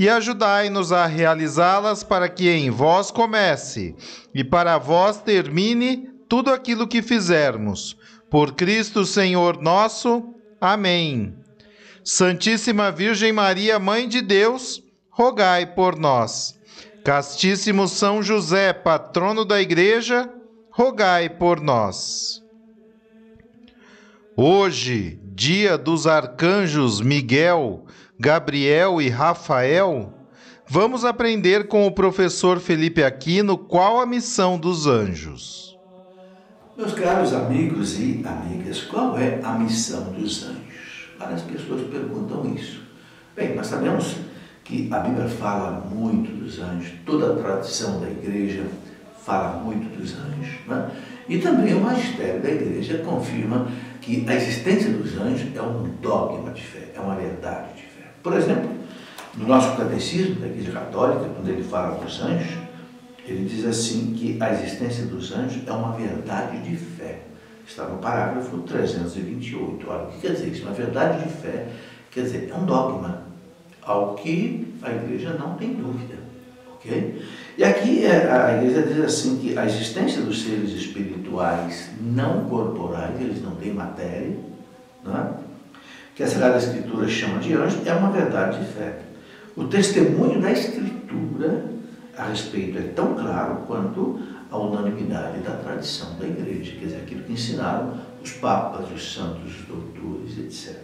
e ajudai-nos a realizá-las para que em vós comece e para vós termine tudo aquilo que fizermos. Por Cristo Senhor nosso. Amém. Santíssima Virgem Maria, Mãe de Deus, rogai por nós. Castíssimo São José, patrono da Igreja, rogai por nós. Hoje, dia dos arcanjos Miguel, Gabriel e Rafael, vamos aprender com o professor Felipe Aquino qual a missão dos anjos. Meus caros amigos e amigas, qual é a missão dos anjos? Várias pessoas perguntam isso. Bem, nós sabemos que a Bíblia fala muito dos anjos, toda a tradição da igreja fala muito dos anjos, né? e também o magistério da igreja confirma que a existência dos anjos é um dogma de fé, é uma verdade de fé. Por exemplo, no nosso catecismo da Igreja Católica, quando ele fala dos anjos, ele diz assim que a existência dos anjos é uma verdade de fé. Está no parágrafo 328. Olha, o que quer dizer isso? Uma verdade de fé quer dizer, é um dogma, ao que a igreja não tem dúvida. ok? E aqui é, a igreja diz assim que a existência dos seres espirituais não corporais, eles não têm matéria, não é? Que a Sagrada Escritura chama de anjo, é uma verdade de fé. O testemunho da Escritura a respeito é tão claro quanto a unanimidade da tradição da igreja, quer dizer, aquilo que ensinaram os papas, os santos, os doutores, etc.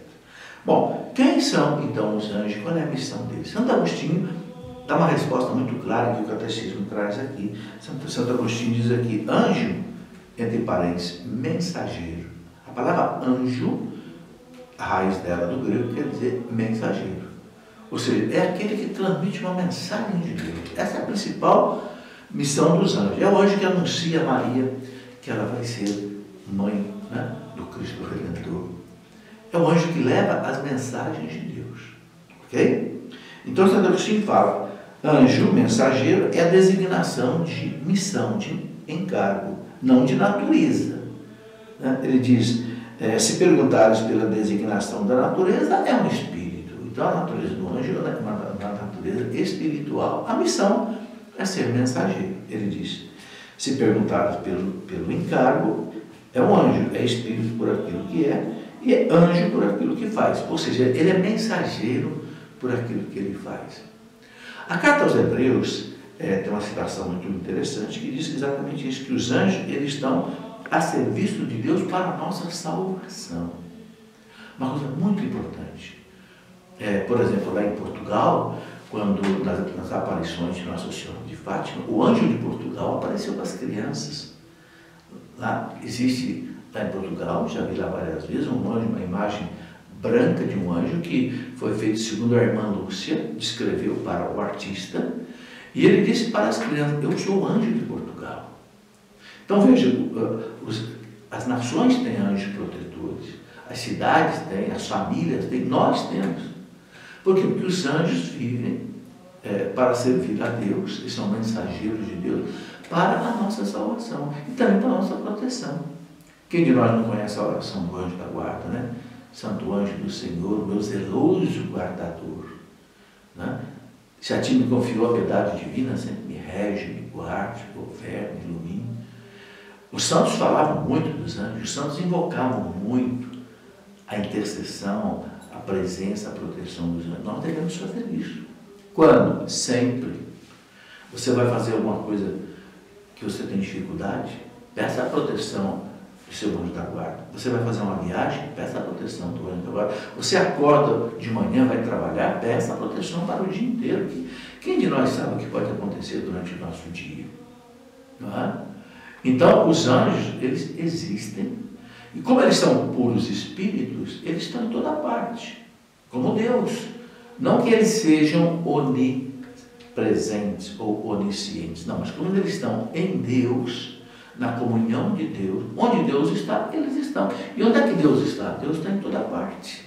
Bom, quem são então os anjos? Qual é a missão deles? Santo Agostinho dá uma resposta muito clara que o catecismo traz aqui. Santo, Santo Agostinho diz aqui: anjo, entre parênteses, mensageiro. A palavra anjo a raiz dela do grego quer dizer mensageiro. Ou seja, é aquele que transmite uma mensagem de Deus. Essa é a principal missão dos anjos. É o anjo que anuncia a Maria que ela vai ser mãe né, do Cristo Redentor. É o anjo que leva as mensagens de Deus. Ok? Então, Santo Agostinho fala: anjo, mensageiro, é a designação de missão, de encargo, não de natureza. Né? Ele diz: é, se perguntares pela designação da natureza, é um espírito. Então, a natureza do anjo é uma, natureza espiritual. A missão é ser mensageiro. Ele diz: se perguntares pelo, pelo encargo, é um anjo, é espírito por aquilo que é, e é anjo por aquilo que faz. Ou seja, ele é mensageiro por aquilo que ele faz. A carta aos Hebreus é, tem uma citação muito interessante que diz exatamente isso, que os anjos eles estão a serviço de Deus para a nossa salvação. Uma coisa muito importante. É, por exemplo, lá em Portugal, quando nas, nas aparições de Nossa Senhora de Fátima, o anjo de Portugal apareceu para as crianças. Lá existe, lá em Portugal, já vi lá várias vezes, um anjo, uma imagem branca de um anjo que foi feito segundo a irmã Lúcia, descreveu para o artista, e ele disse para as crianças, eu sou o anjo de Portugal. Então veja, os, as nações têm anjos protetores, as cidades têm, as famílias têm, nós temos. Por quê? Porque os anjos vivem é, para servir a Deus, eles são mensageiros de Deus, para a nossa salvação e também para a nossa proteção. Quem de nós não conhece a oração do anjo da guarda, né? Santo anjo do Senhor, meu zeloso guardador. Né? Se a ti me confiou a piedade divina, sempre me rege, me guarde, governe, ilumine. Os santos falavam muito dos anjos, os santos invocavam muito a intercessão, a presença, a proteção dos anjos. Nós devemos fazer isso. Quando? Sempre. Você vai fazer alguma coisa que você tem dificuldade? Peça a proteção de seu anjo da guarda. Você vai fazer uma viagem, peça a proteção do anjo da guarda. Você acorda de manhã, vai trabalhar, peça a proteção para o dia inteiro. Quem de nós sabe o que pode acontecer durante o nosso dia? Não é? Então, os anjos, eles existem. E como eles são puros espíritos, eles estão em toda parte, como Deus. Não que eles sejam onipresentes ou oniscientes, não, mas como eles estão em Deus, na comunhão de Deus, onde Deus está, eles estão. E onde é que Deus está? Deus está em toda parte.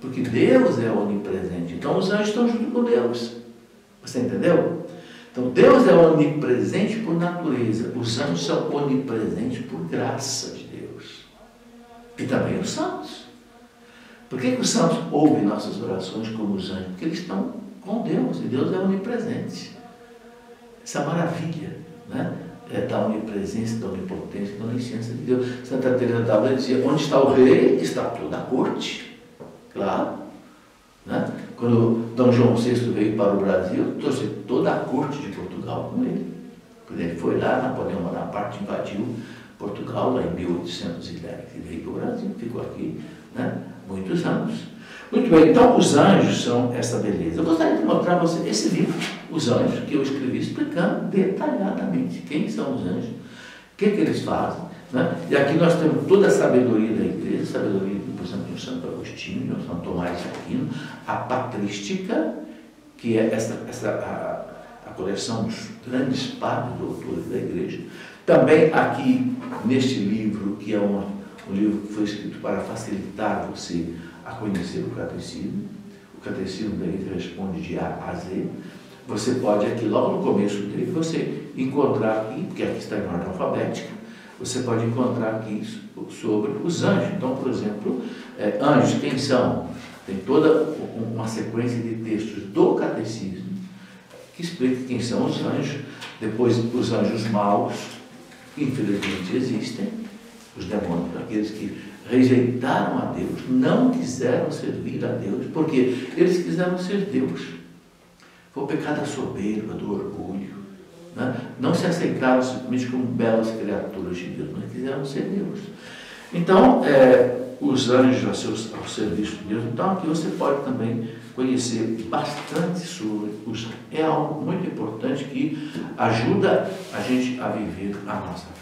Porque Deus é onipresente. Então os anjos estão junto com Deus. Você entendeu? Então Deus é onipresente por natureza. Os anjos são onipresentes por graça de Deus. E também os santos. Por que, que os santos ouvem nossas orações como os anjos? Porque eles estão com Deus e Deus é onipresente. Essa maravilha né? é da onipresença, da onipotência, da onisciência de Deus. Santa Teresa d'Ávila dizia: onde está o rei, está toda a corte. Claro. Né? Quando Dom João VI veio para o Brasil, trouxe toda a corte de Portugal com ele. Quando ele foi lá, Napoleão Bonaparte invadiu Portugal lá em 1810 e veio para o Brasil, ficou aqui né? muitos anos. Muito bem, então os anjos são essa beleza. Eu gostaria de mostrar para você esse livro, Os Anjos, que eu escrevi explicando detalhadamente quem são os anjos, o que, que eles fazem. Né? E aqui nós temos toda a sabedoria da igreja, sabedoria, por exemplo, de Santo Agostinho, de São Tomás de Aquino, a patrística, que é essa, essa a, a coleção dos grandes padres doutores da igreja. Também aqui, neste livro, que é um, um livro que foi escrito para facilitar você a conhecer o catecismo. O catecismo da igreja responde de A a Z. Você pode aqui, logo no começo dele, você encontrar aqui, porque aqui está em ordem alfabética, você pode encontrar aqui sobre os anjos. Então, por exemplo, é, anjos, quem são? Tem toda uma sequência de textos do catecismo que explica quem são os anjos. Depois, os anjos maus, que infelizmente existem, os demônios, aqueles que rejeitaram a Deus, não quiseram servir a Deus, porque eles quiseram ser Deus. Foi o pecado da soberba, do orgulho. Né? Não se aceitaram simplesmente como belas criaturas de Deus, mas quiseram ser Deus. Então, é, os anjos ao, seu, ao serviço de Deus, então aqui você pode também conhecer bastante sobre os. É algo muito importante que ajuda a gente a viver a nossa fé.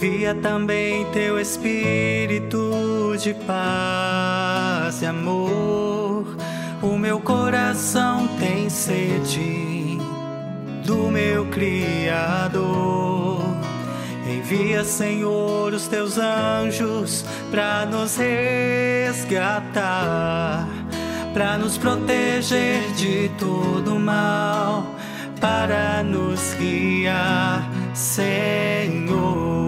Envia também teu espírito de paz e amor. O meu coração tem sede do meu Criador. Envia, Senhor, os teus anjos para nos resgatar, para nos proteger de todo mal, para nos guiar, Senhor.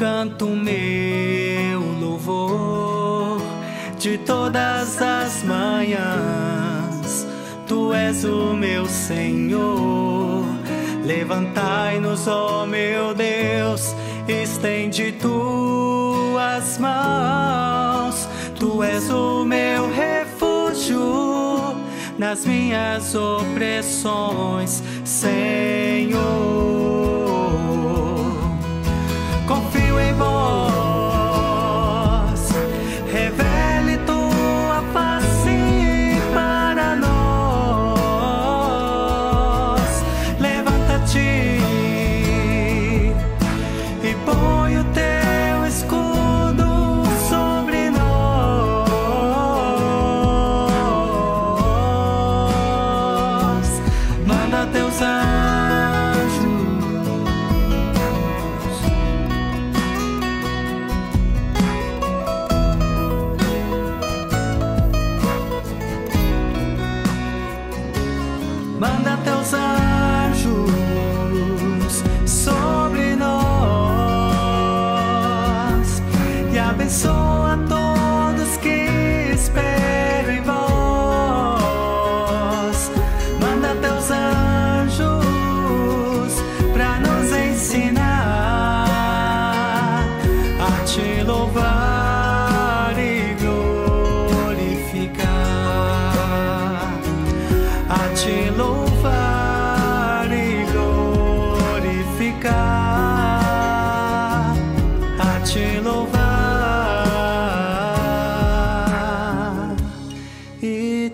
canto meu louvor de todas as manhãs. Tu és o meu Senhor. Levantai-nos, ó meu Deus, estende tuas mãos. Tu és o meu refúgio nas minhas opressões, Senhor.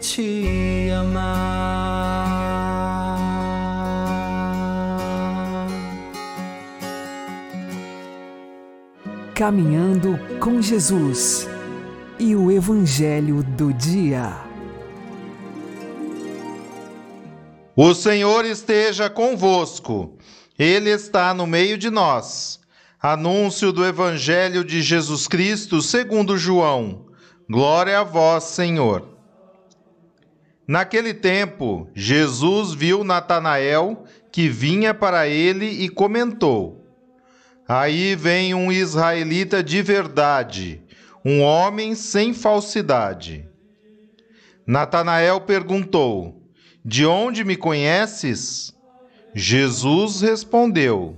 Te amar. Caminhando com Jesus e o Evangelho do Dia. O Senhor esteja convosco, Ele está no meio de nós. Anúncio do Evangelho de Jesus Cristo segundo João. Glória a vós, Senhor. Naquele tempo, Jesus viu Natanael que vinha para ele e comentou: Aí vem um israelita de verdade, um homem sem falsidade. Natanael perguntou: De onde me conheces? Jesus respondeu: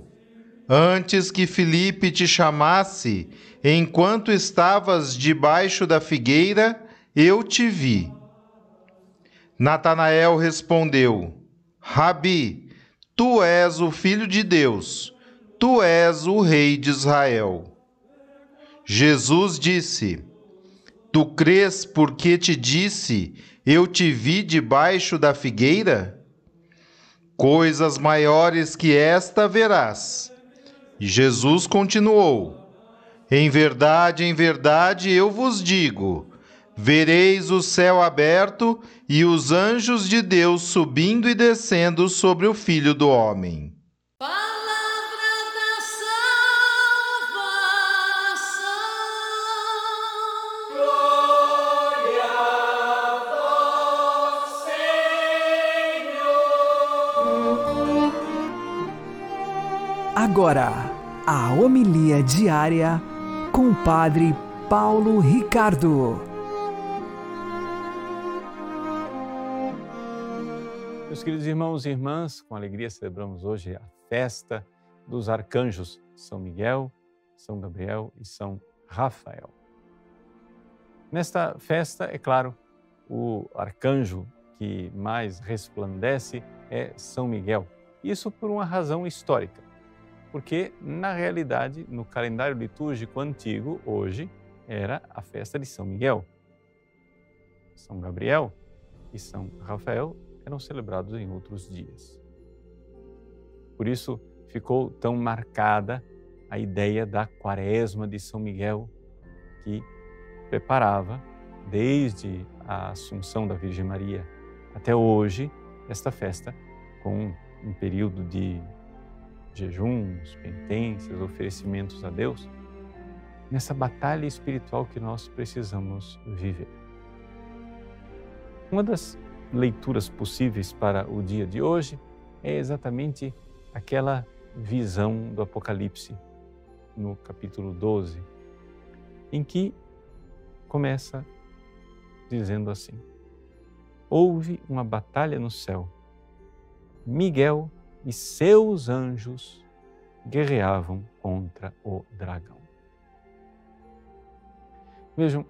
Antes que Filipe te chamasse, enquanto estavas debaixo da figueira, eu te vi. Natanael respondeu: Rabi, tu és o filho de Deus, tu és o rei de Israel. Jesus disse: Tu crês porque te disse, eu te vi debaixo da figueira? Coisas maiores que esta verás. Jesus continuou: Em verdade, em verdade eu vos digo: vereis o céu aberto e os anjos de Deus subindo e descendo sobre o Filho do Homem. Palavra da salvação. Glória a vós, Senhor. Agora, a homilia diária com o Padre Paulo Ricardo. Meus queridos irmãos e irmãs, com alegria celebramos hoje a festa dos arcanjos São Miguel, São Gabriel e São Rafael. Nesta festa, é claro, o arcanjo que mais resplandece é São Miguel. Isso por uma razão histórica, porque na realidade, no calendário litúrgico antigo, hoje era a festa de São Miguel. São Gabriel e São Rafael eram celebrados em outros dias. Por isso ficou tão marcada a ideia da Quaresma de São Miguel, que preparava, desde a Assunção da Virgem Maria até hoje, esta festa com um período de jejuns, penitências, oferecimentos a Deus, nessa batalha espiritual que nós precisamos viver. Uma das leituras possíveis para o dia de hoje é exatamente aquela visão do Apocalipse no capítulo 12, em que começa dizendo assim: Houve uma batalha no céu. Miguel e seus anjos guerreavam contra o dragão. Vejam,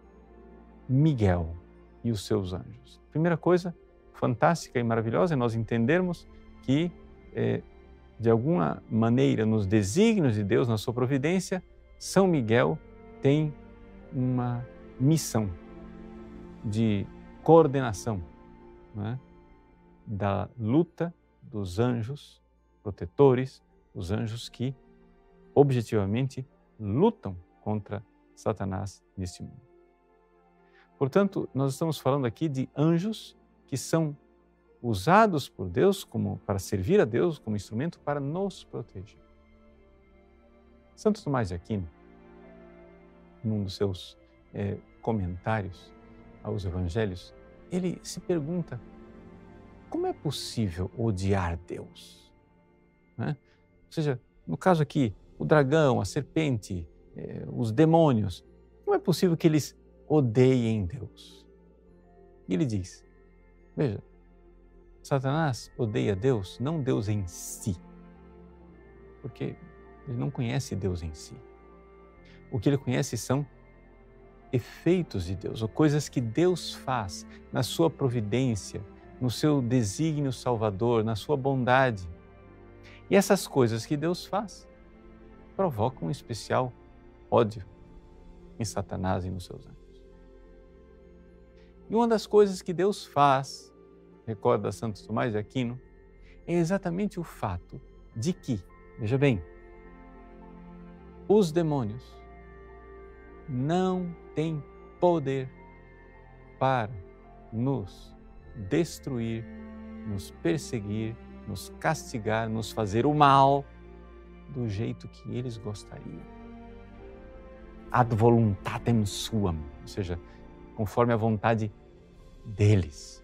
Miguel e os seus anjos. Primeira coisa, fantástica e maravilhosa é nós entendermos que, eh, de alguma maneira, nos desígnios de Deus, na sua providência, São Miguel tem uma missão de coordenação né, da luta dos anjos protetores, os anjos que objetivamente lutam contra Satanás neste mundo. Portanto, nós estamos falando aqui de anjos que são usados por Deus como para servir a Deus como instrumento para nos proteger. Santo Tomás de Aquino, num dos seus eh, comentários aos Evangelhos, ele se pergunta como é possível odiar Deus? Né? Ou seja, no caso aqui, o dragão, a serpente, eh, os demônios, Como é possível que eles odeiem Deus? E ele diz: Veja, Satanás odeia Deus, não Deus em si, porque ele não conhece Deus em si. O que ele conhece são efeitos de Deus, ou coisas que Deus faz na sua providência, no seu desígnio salvador, na sua bondade. E essas coisas que Deus faz provocam um especial ódio em Satanás e nos seus anjos. E uma das coisas que Deus faz, recorda Santo Tomás de Aquino, é exatamente o fato de que, veja bem, os demônios não têm poder para nos destruir, nos perseguir, nos castigar, nos fazer o mal do jeito que eles gostariam. Ad voluntatem suam, ou seja, conforme a vontade deles.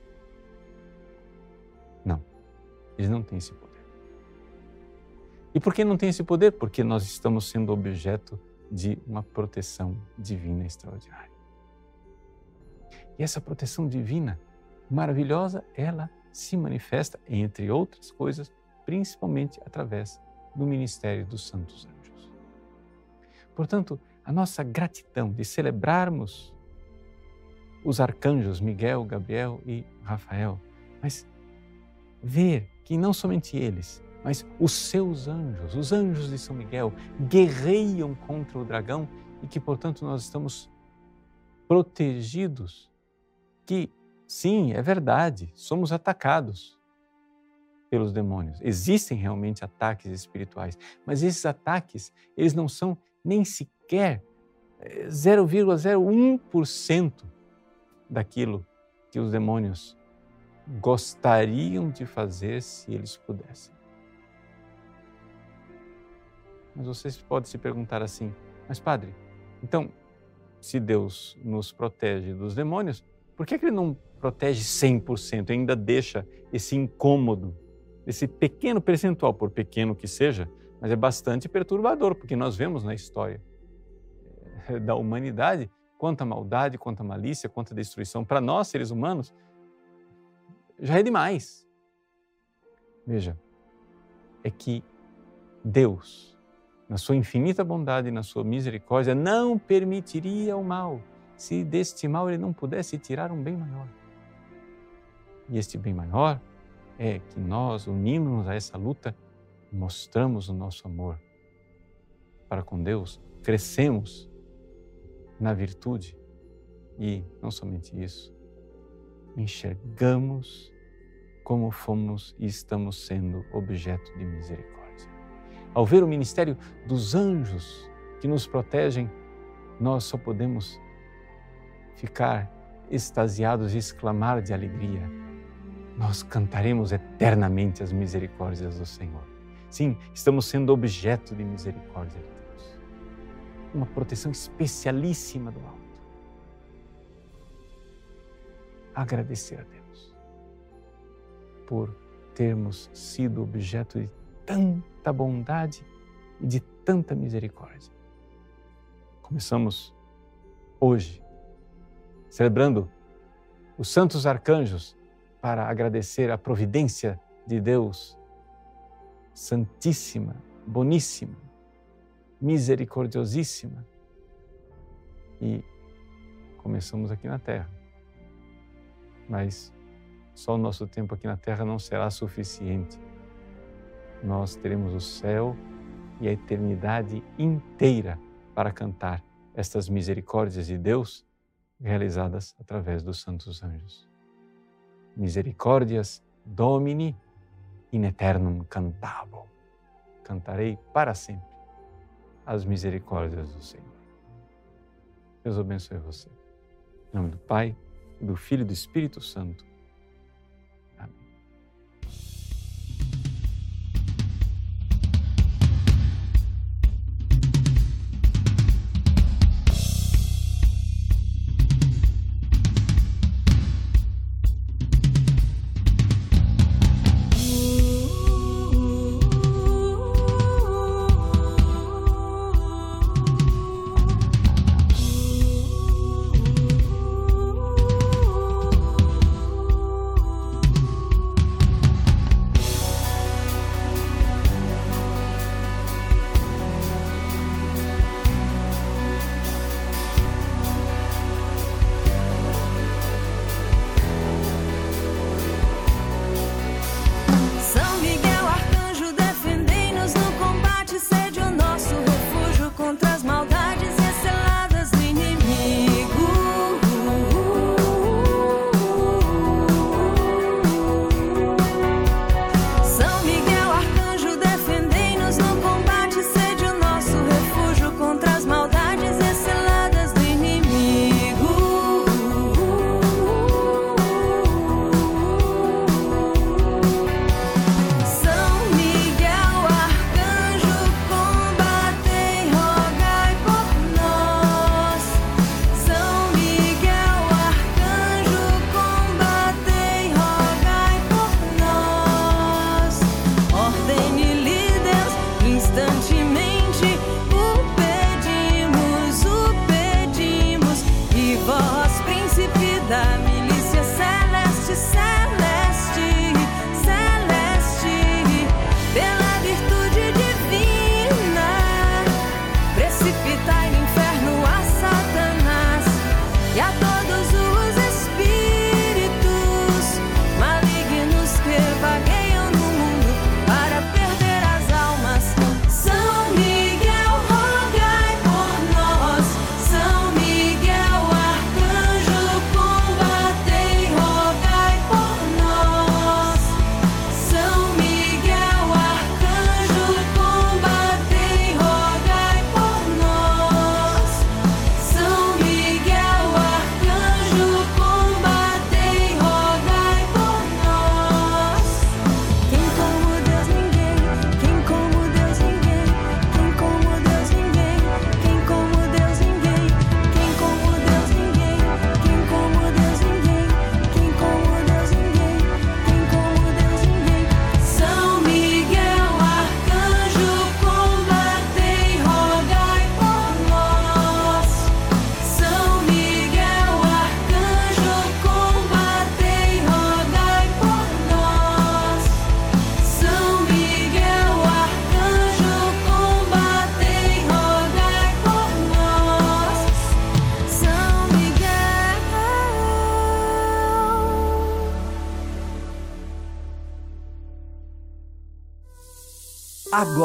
Não, eles não têm esse poder. E por que não têm esse poder? Porque nós estamos sendo objeto de uma proteção divina extraordinária. E essa proteção divina maravilhosa, ela se manifesta, entre outras coisas, principalmente através do ministério dos santos anjos. Portanto, a nossa gratidão de celebrarmos os arcanjos Miguel, Gabriel e Rafael, mas ver que não somente eles, mas os seus anjos, os anjos de São Miguel, guerreiam contra o dragão e que, portanto, nós estamos protegidos. Que, sim, é verdade, somos atacados pelos demônios. Existem realmente ataques espirituais, mas esses ataques, eles não são nem sequer 0,01% eh, daquilo que os demônios gostariam de fazer se eles pudessem. Mas você pode se perguntar assim: mas, padre, então, se Deus nos protege dos demônios, por que, que Ele não protege 100%, ainda deixa esse incômodo, esse pequeno percentual, por pequeno que seja, mas é bastante perturbador, porque nós vemos na história eh, da humanidade quanta maldade, quanta malícia, quanta destruição. Para nós, seres humanos, já é demais. Veja, é que Deus, na sua infinita bondade e na sua misericórdia, não permitiria o mal, se deste mal ele não pudesse tirar um bem maior. E este bem maior é que nós, unindo-nos a essa luta, mostramos o nosso amor para com Deus, crescemos na virtude e, não somente isso, enxergamos como fomos e estamos sendo objeto de misericórdia ao ver o ministério dos anjos que nos protegem, nós só podemos ficar extasiados e exclamar de alegria. Nós cantaremos eternamente as misericórdias do Senhor. Sim, estamos sendo objeto de misericórdia. Uma proteção especialíssima do alto. Agradecer a Deus por termos sido objeto de tanta bondade e de tanta misericórdia. Começamos hoje celebrando os santos arcanjos para agradecer a providência de Deus, santíssima, boníssima, misericordiosíssima. E começamos aqui na terra. Mas só o nosso tempo aqui na terra não será suficiente nós teremos o céu e a eternidade inteira para cantar estas misericórdias de Deus realizadas através dos santos anjos. Misericórdias Domini in eternum cantabo. Cantarei para sempre as misericórdias do Senhor. Deus abençoe você. Em nome do Pai, do Filho e do Espírito Santo.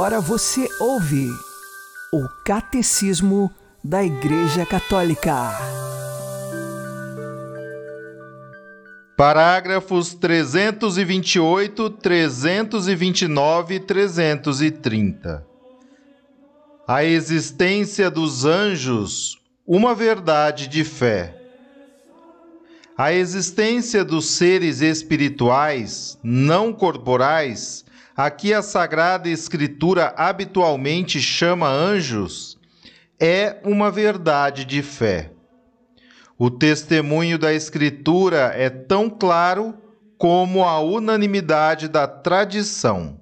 Agora você ouve o Catecismo da Igreja Católica. Parágrafos 328, 329 e 330. A existência dos anjos, uma verdade de fé. A existência dos seres espirituais, não corporais, a que a Sagrada Escritura habitualmente chama anjos, é uma verdade de fé. O testemunho da Escritura é tão claro como a unanimidade da tradição.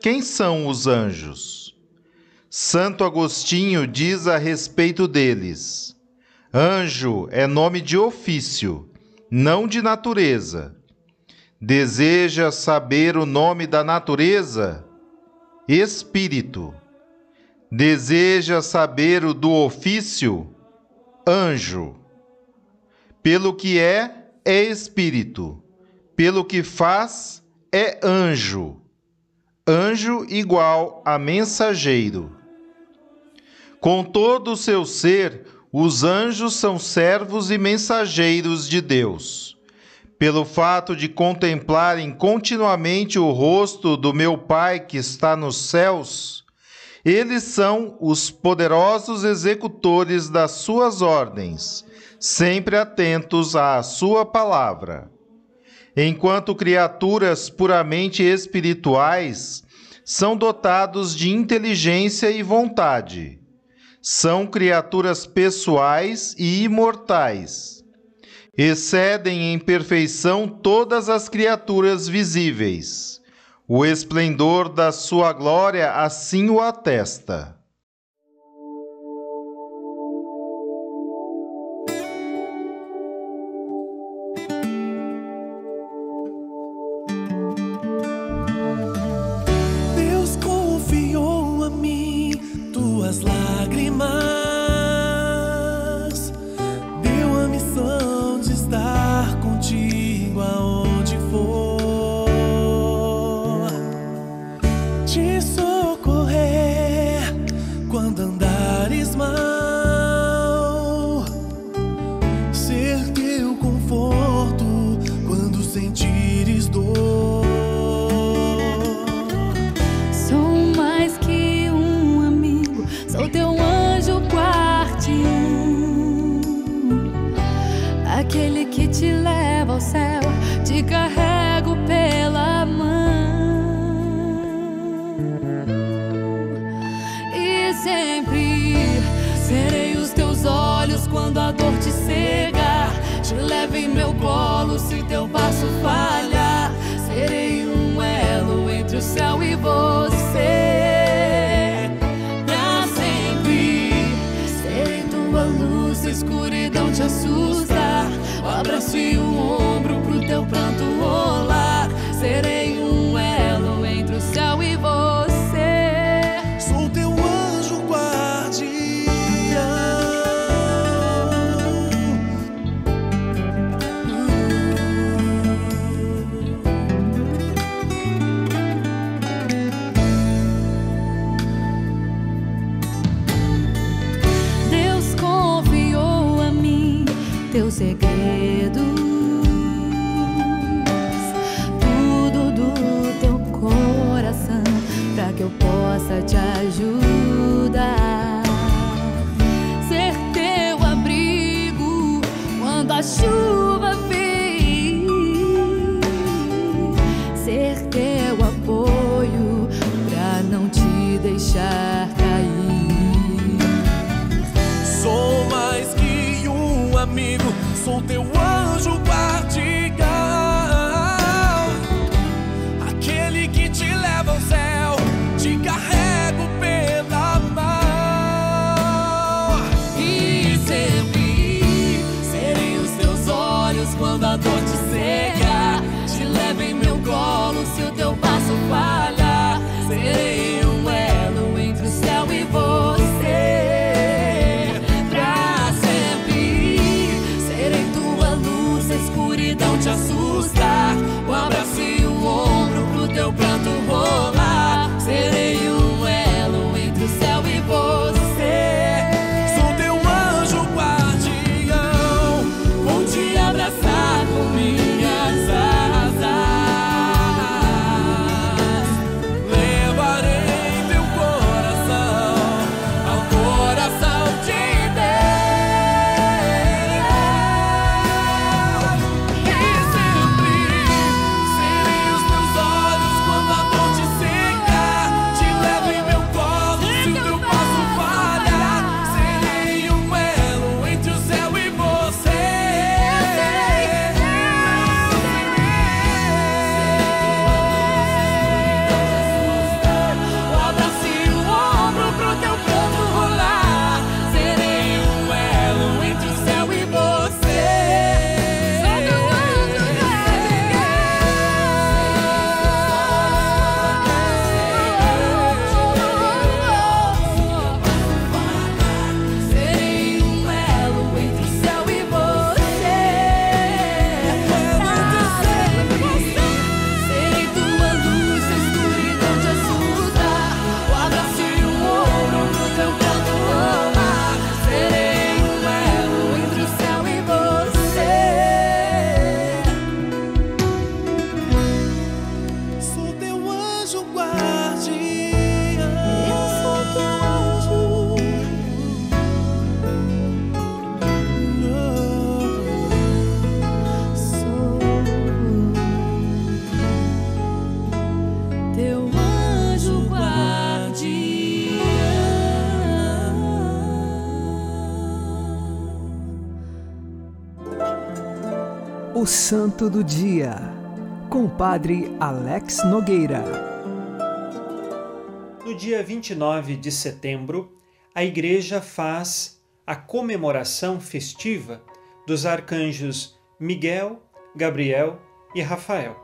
Quem são os anjos? Santo Agostinho diz a respeito deles: Anjo é nome de ofício, não de natureza. Deseja saber o nome da natureza? Espírito. Deseja saber o do ofício? Anjo. Pelo que é, é espírito. Pelo que faz, é anjo. Anjo igual a mensageiro. Com todo o seu ser, os anjos são servos e mensageiros de Deus. Pelo fato de contemplarem continuamente o rosto do meu Pai que está nos céus, eles são os poderosos executores das suas ordens, sempre atentos à sua palavra. Enquanto criaturas puramente espirituais, são dotados de inteligência e vontade. São criaturas pessoais e imortais. Excedem em perfeição todas as criaturas visíveis. O esplendor da sua glória assim o atesta. O céu e você. Te cega. Te levo em meu colo se o teu passo falhar. Santo do Dia, com o Padre Alex Nogueira. No dia 29 de setembro, a Igreja faz a comemoração festiva dos arcanjos Miguel, Gabriel e Rafael.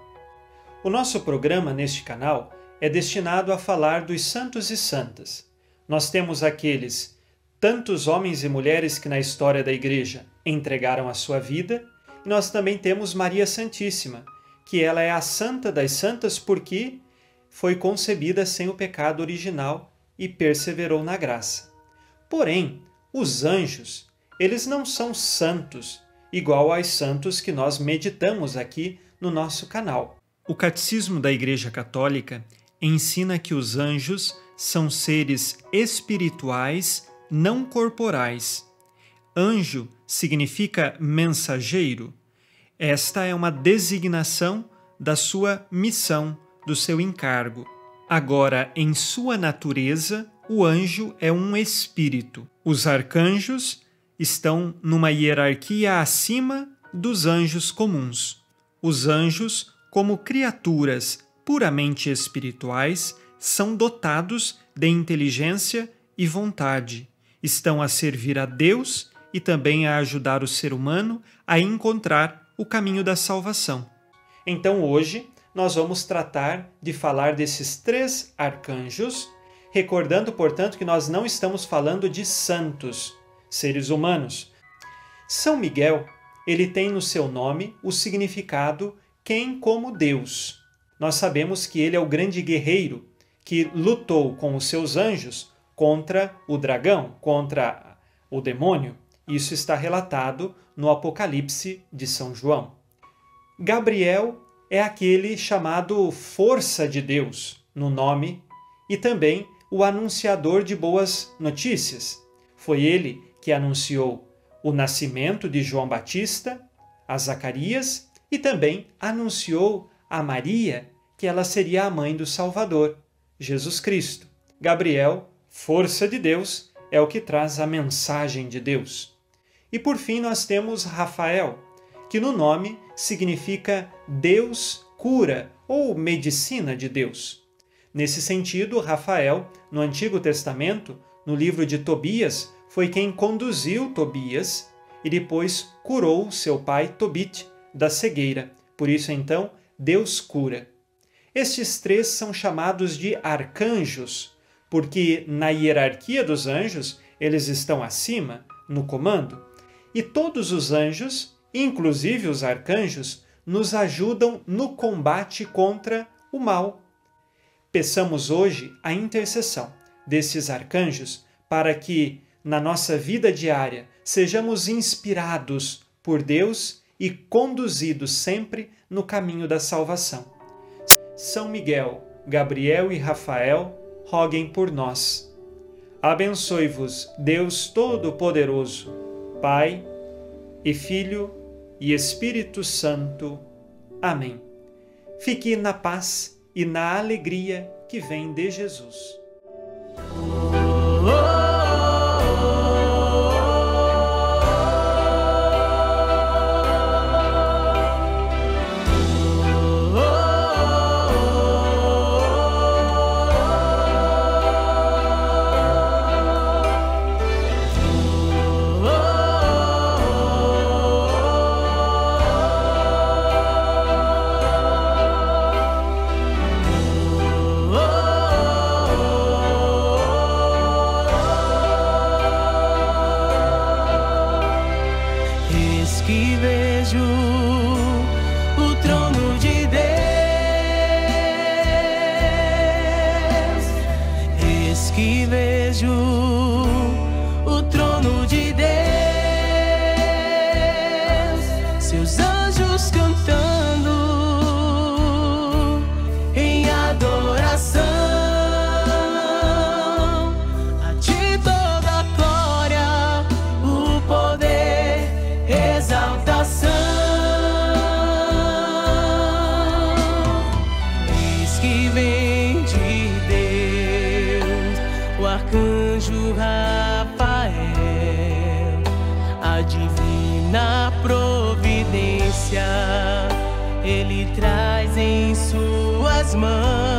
O nosso programa neste canal é destinado a falar dos santos e santas. Nós temos aqueles tantos homens e mulheres que na história da Igreja entregaram a sua vida, nós também temos Maria Santíssima, que ela é a santa das santas porque foi concebida sem o pecado original e perseverou na graça. Porém, os anjos, eles não são santos, igual aos santos que nós meditamos aqui no nosso canal. O Catecismo da Igreja Católica ensina que os anjos são seres espirituais não corporais. Anjo significa mensageiro. Esta é uma designação da sua missão, do seu encargo. Agora, em sua natureza, o anjo é um espírito. Os arcanjos estão numa hierarquia acima dos anjos comuns. Os anjos, como criaturas puramente espirituais, são dotados de inteligência e vontade. Estão a servir a Deus e também a ajudar o ser humano a encontrar o caminho da salvação. Então, hoje, nós vamos tratar de falar desses três arcanjos recordando, portanto, que nós não estamos falando de santos, seres humanos. São Miguel, ele tem no seu nome o significado quem como Deus. Nós sabemos que ele é o grande guerreiro que lutou com os seus anjos contra o dragão, contra o demônio. Isso está relatado no Apocalipse de São João. Gabriel é aquele chamado força de Deus no nome e também o anunciador de boas notícias. Foi ele que anunciou o nascimento de João Batista a Zacarias e também anunciou a Maria que ela seria a mãe do Salvador, Jesus Cristo. Gabriel, força de Deus, é o que traz a mensagem de Deus. E por fim nós temos Rafael, que no nome significa Deus cura ou medicina de Deus. Nesse sentido, Rafael, no Antigo Testamento, no livro de Tobias, foi quem conduziu Tobias e depois curou seu pai Tobit da cegueira. Por isso, então, Deus cura. Estes três são chamados de arcanjos, porque na hierarquia dos anjos eles estão acima, no comando. E todos os anjos, inclusive os arcanjos, nos ajudam no combate contra o mal Peçamos hoje a intercessão desses arcanjos para que, na nossa vida diária, sejamos inspirados por Deus e conduzidos sempre no caminho da salvação. São Miguel, Gabriel e Rafael, roguem por nós. Abençoe-vos, Deus Todo-Poderoso, Pai e Filho e Espírito Santo. Amém. Fique na paz e na alegria que vem de Jesus. arcanjo Rafael, a divina providência, ele traz em suas mãos.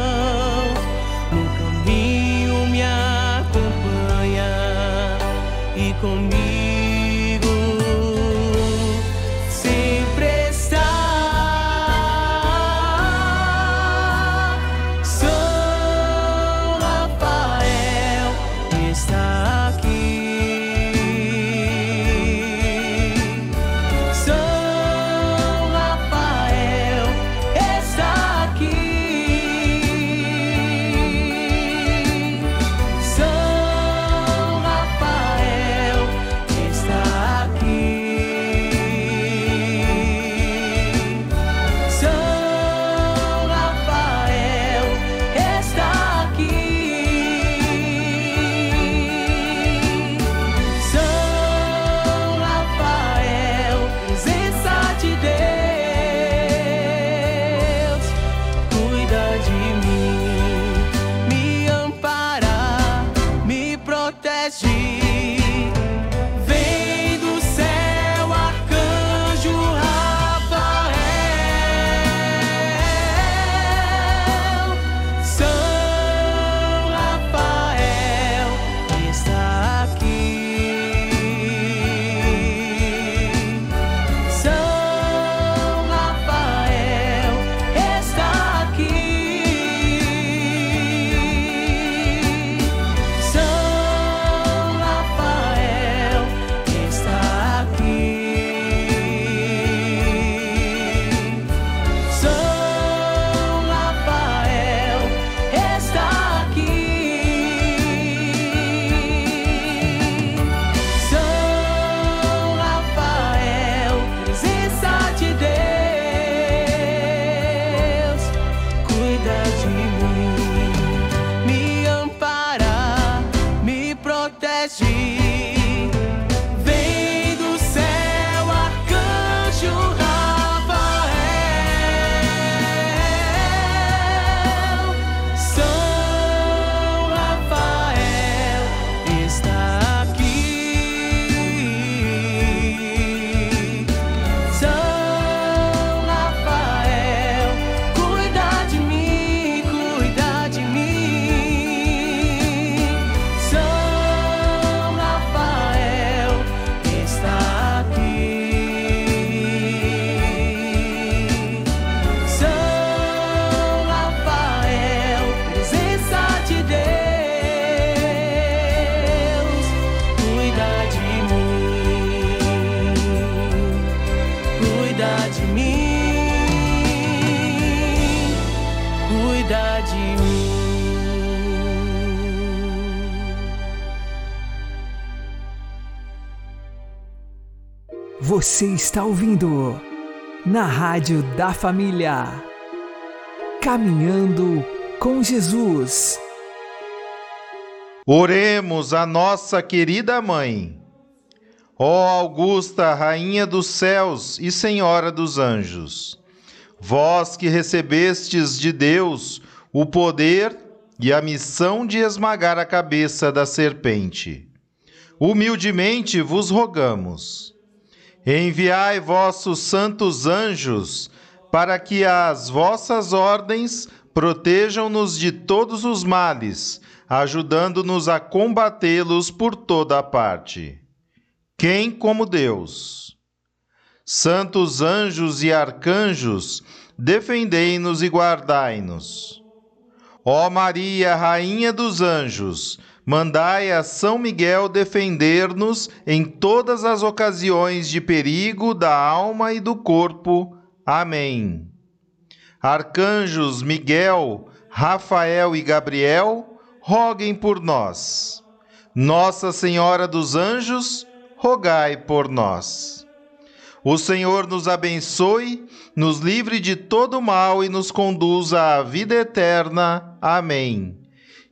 Você está ouvindo na Rádio da Família. Caminhando com Jesus. Oremos a nossa querida mãe. Ó Augusta, Rainha dos céus e Senhora dos anjos, vós que recebestes de Deus o poder e a missão de esmagar a cabeça da serpente, humildemente vos rogamos Enviai vossos santos anjos, para que as vossas ordens protejam-nos de todos os males, ajudando-nos a combatê-los por toda a parte. Quem como Deus? Santos anjos e arcanjos, defendei-nos e guardai-nos. Ó Maria, Rainha dos Anjos, mandai a São Miguel defender-nos em todas as ocasiões de perigo da alma e do corpo. Amém. Arcanjos Miguel, Rafael e Gabriel, roguem por nós. Nossa Senhora dos Anjos, rogai por nós. O Senhor nos abençoe, nos livre de todo mal e nos conduza à vida eterna. Amém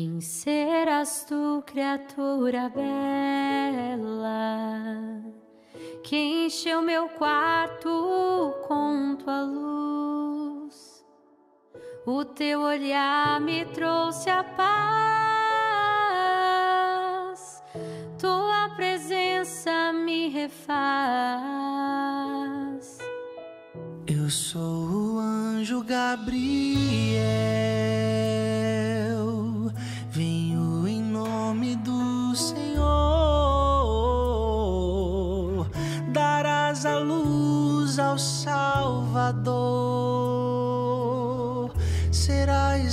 Quem serás tu, criatura bela, que encheu meu quarto com tua luz? O teu olhar me trouxe a paz, tua presença me refaz. Eu sou o anjo Gabriel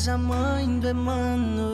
a mãe do Emmanuel.